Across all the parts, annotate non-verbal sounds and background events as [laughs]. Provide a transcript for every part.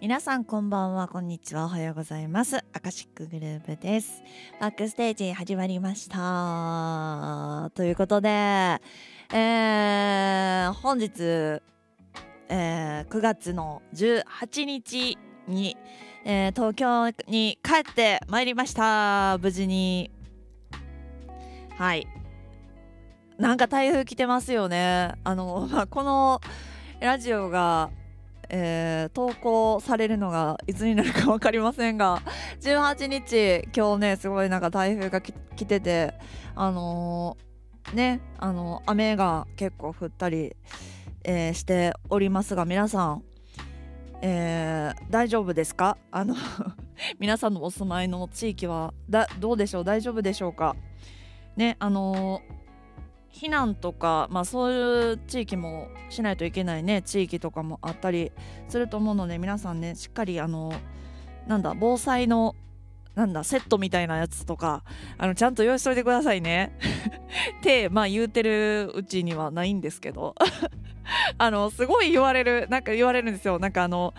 皆さんこんばんは。こんにちは。おはようございます。アカシックグループです。バックステージ始まりました。ということで、えー、本日、えー、9月の18日に、えー、東京に帰ってまいりました。無事に。はい。なんか台風来てますよね。あの、まあ、このラジオがえー、投稿されるのがいつになるか分かりませんが18日今日ねすごいなんか台風が来ててあのー、ねあの雨が結構降ったり、えー、しておりますが皆さん、え、大丈夫ですか？あの [laughs] 皆さんのお住まいの地域はだどうでしょう？大丈夫でしょうか？ねあのー避難とか、まあ、そういう地域もしないといけないね地域とかもあったりすると思うので皆さんねしっかりあのなんだ防災のなんだセットみたいなやつとかあのちゃんと用意しといてくださいね。っ [laughs] てまあ言うてるうちにはないんですけど [laughs] あのすごい言われるなんか言われるんですよなんかあの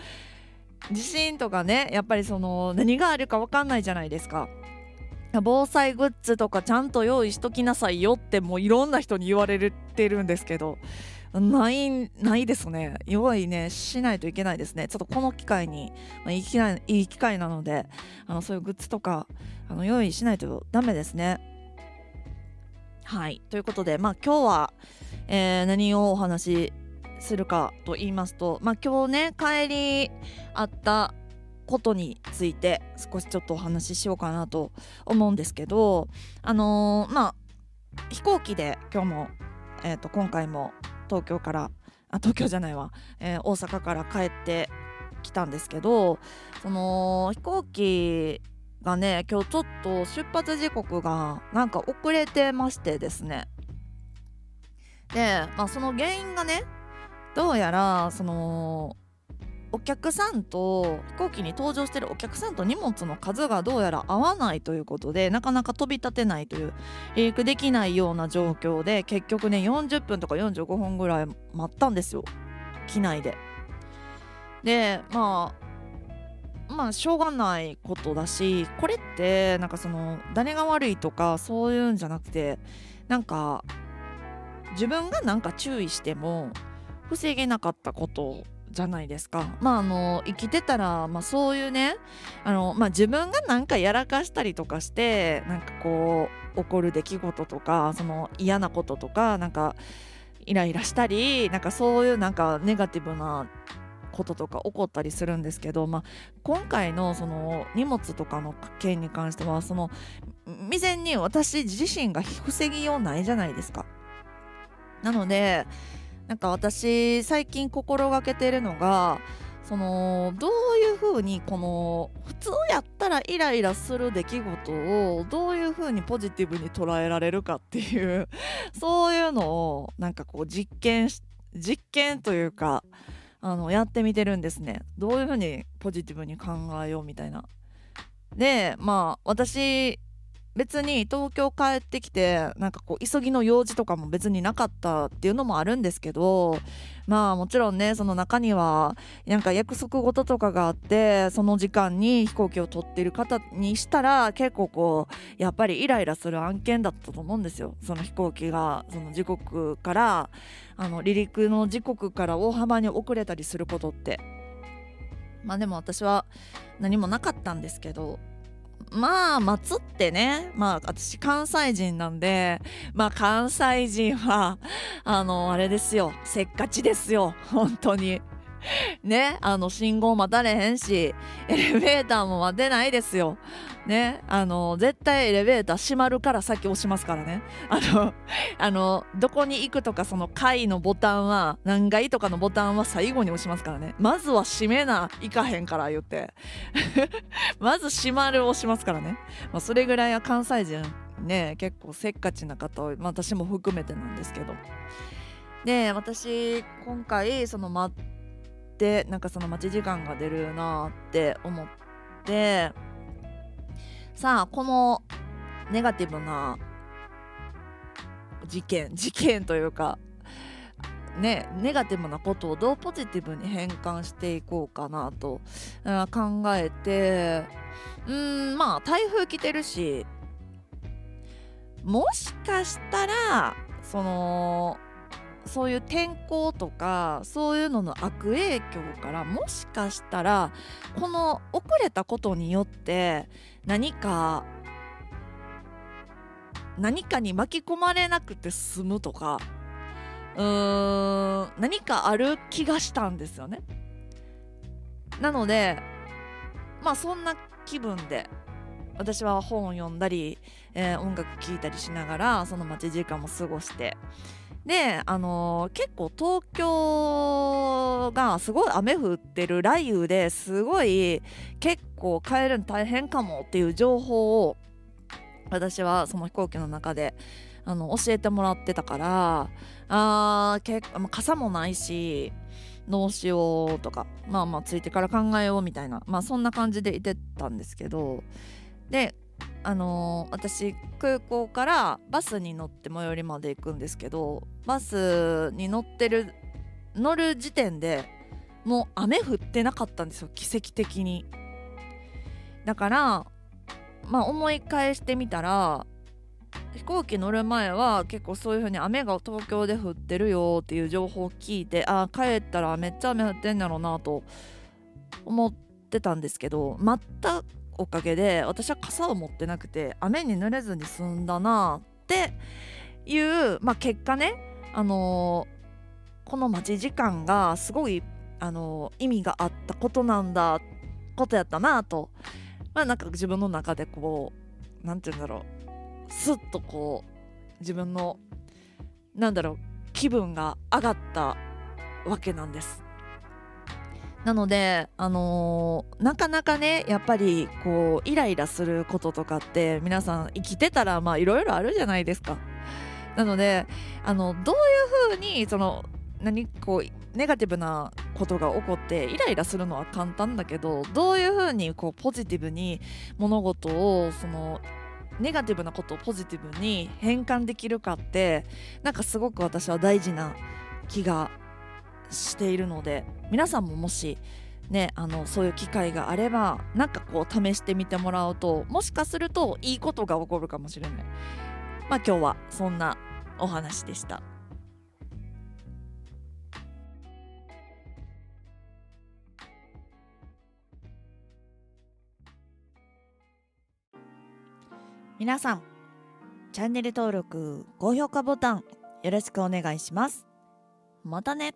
地震とかねやっぱりその何があるか分かんないじゃないですか。防災グッズとかちゃんと用意しときなさいよってもういろんな人に言われてるんですけどないないですね。用意ねしないといけないですね。ちょっとこの機会に、まあ、いい機会いい機会なのであのそういうグッズとかあの用意しないとダメですね。はい。ということでまあ今日は、えー、何をお話しするかと言いますとまあ今日ね帰りあったことについて少しちょっとお話ししようかなと思うんですけどあのー、まあ飛行機で今日も、えーと、今回も東京からあ東京じゃないわ、えー、大阪から帰ってきたんですけどその飛行機がね今日ちょっと出発時刻がなんか遅れてましてですね。で、まあ、その原因がねどうやらそのお客さんと飛行機に搭乗してるお客さんと荷物の数がどうやら合わないということでなかなか飛び立てないという離陸できないような状況で結局ね40分とか45分ぐらい待ったんですよ機内で。でまあまあしょうがないことだしこれってなんかその誰が悪いとかそういうんじゃなくてなんか自分がなんか注意しても防げなかったことじゃないですか。まああの生きてたら、まあ、そういうねあの、まあ、自分がなんかやらかしたりとかしてなんかこう起こる出来事とかその嫌なこととかなんかイライラしたりなんかそういうなんかネガティブなこととか起こったりするんですけど、まあ、今回のその荷物とかの件に関してはその未然に私自身が防ぎようないじゃないですか。なのでなんか私最近心がけてるのがそのどういうふうにこの普通やったらイライラする出来事をどういうふうにポジティブに捉えられるかっていう [laughs] そういうのをなんかこう実験実験というかあのやってみてるんですねどういうふうにポジティブに考えようみたいな。でまあ私別に東京帰ってきてなんかこう急ぎの用事とかも別になかったっていうのもあるんですけどまあもちろんねその中にはなんか約束事とかがあってその時間に飛行機を取ってる方にしたら結構こうやっぱりイライラする案件だったと思うんですよ。その飛行機がその時刻からあの離陸の時刻から大幅に遅れたりすることって。まあでも私は何もなかったんですけどまあ松ってね。まあ私関西人なんでまあ関西人はあのあれですよ。せっかちですよ。本当に。[laughs] ねあの信号待たれへんしエレベーターも待てないですよ。ねあの絶対エレベーター閉まるから先押しますからね。あのあのどこに行くとかその階のボタンは何階とかのボタンは最後に押しますからね。まずは閉めな行かへんから言って。[laughs] まず閉まる押しますからね、まあ、それぐらいは関西人ね結構せっかちな方、まあ、私も含めてなんですけど。で私今回その待ってなんかその待ち時間が出るなって思って。さあこのネガティブな事件事件というかねネガティブなことをどうポジティブに変換していこうかなと考えて。うんまあ台風来てるしもしかしたらそのそういう天候とかそういうのの悪影響からもしかしたらこの遅れたことによって何か何かに巻き込まれなくて済むとかうーん何かある気がしたんですよね。なのでまあそんな気分で私は本を読んだり、えー、音楽聴いたりしながらその待ち時間も過ごしてであのー、結構東京がすごい雨降ってる雷雨ですごい結構帰るの大変かもっていう情報を私はその飛行機の中であの教えてもらってたからあー結構、まあ、傘もないしどうしようとかまあまあついてから考えようみたいなまあそんな感じでいてたんですけどであのー、私空港からバスに乗って最寄りまで行くんですけどバスに乗ってる乗る時点でもう雨降ってなかったんですよ奇跡的に。だからまあ思い返してみたら飛行機乗る前は結構そういう風に雨が東京で降ってるよっていう情報を聞いてああ帰ったらめっちゃ雨降ってんだろうなと思ってたんですけど全くおかげで私は傘を持ってなくて雨に濡れずに済んだなっていう、まあ、結果ね、あのー、この待ち時間がすごい、あのー、意味があったことなんだことやったなと、まあ、なんか自分の中でこう何て言うんだろうスッとこう自分のなんだろう気分が上がったわけなんです。なので、あのー、なかなかねやっぱりこうイライラすることとかって皆さん生きてたらまあいろいろあるじゃないですか。なのであのどういうふうにその何こうネガティブなことが起こってイライラするのは簡単だけどどういうふうにこうポジティブに物事をそのネガティブなことをポジティブに変換できるかってなんかすごく私は大事な気がしているので皆さんももしね、あのそういう機会があればなんかこう試してみてもらうともしかするといいことが起こるかもしれない。まあ今日はそんなお話でした。皆さんチャンネル登録高評価ボタンよろしくお願いします。またね。